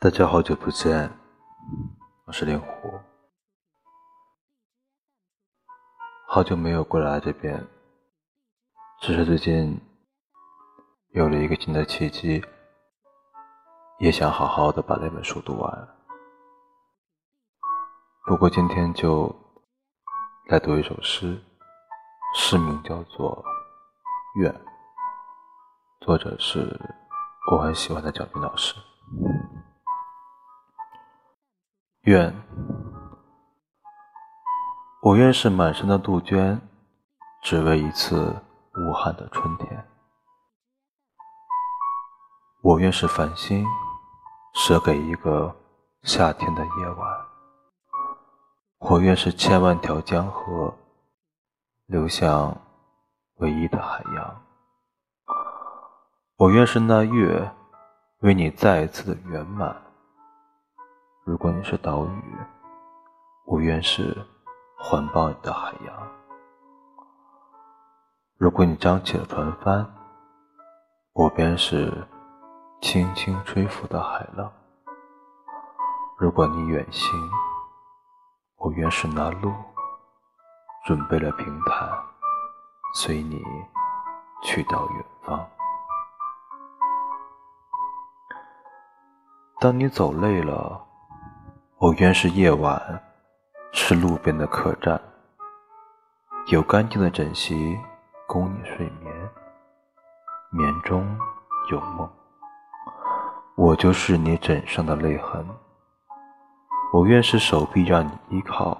大家好久不见，我是令狐，好久没有过来这边，只是最近有了一个新的契机，也想好好的把那本书读完。不过今天就来读一首诗，诗名叫做《愿》，作者是我很喜欢的蒋勋老师。愿，我愿是满山的杜鹃，只为一次无憾的春天。我愿是繁星，舍给一个夏天的夜晚。我愿是千万条江河，流向唯一的海洋。我愿是那月，为你再一次的圆满。如果你是岛屿，我愿是环抱你的海洋；如果你张起了船帆，我便是轻轻吹拂的海浪；如果你远行，我愿是那路，准备了平坦，随你去到远方。当你走累了。我愿是夜晚，是路边的客栈，有干净的枕席供你睡眠，眠中有梦。我就是你枕上的泪痕。我愿是手臂让你依靠，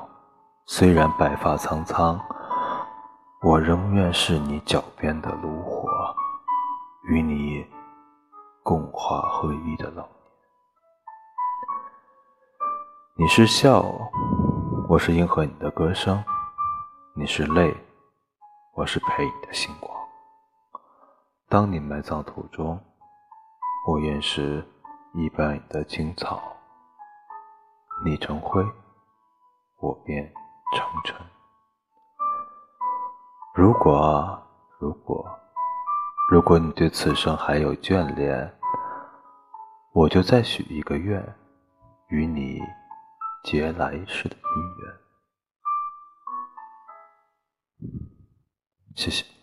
虽然白发苍苍，我仍愿是你脚边的炉火，与你共话回忆的老。你是笑，我是应和你的歌声；你是泪，我是陪你的星光。当你埋葬途中，我愿是一般你的青草。你成灰，我便成尘。如果，如果，如果你对此生还有眷恋，我就再许一个愿，与你。结来世的姻缘，谢谢。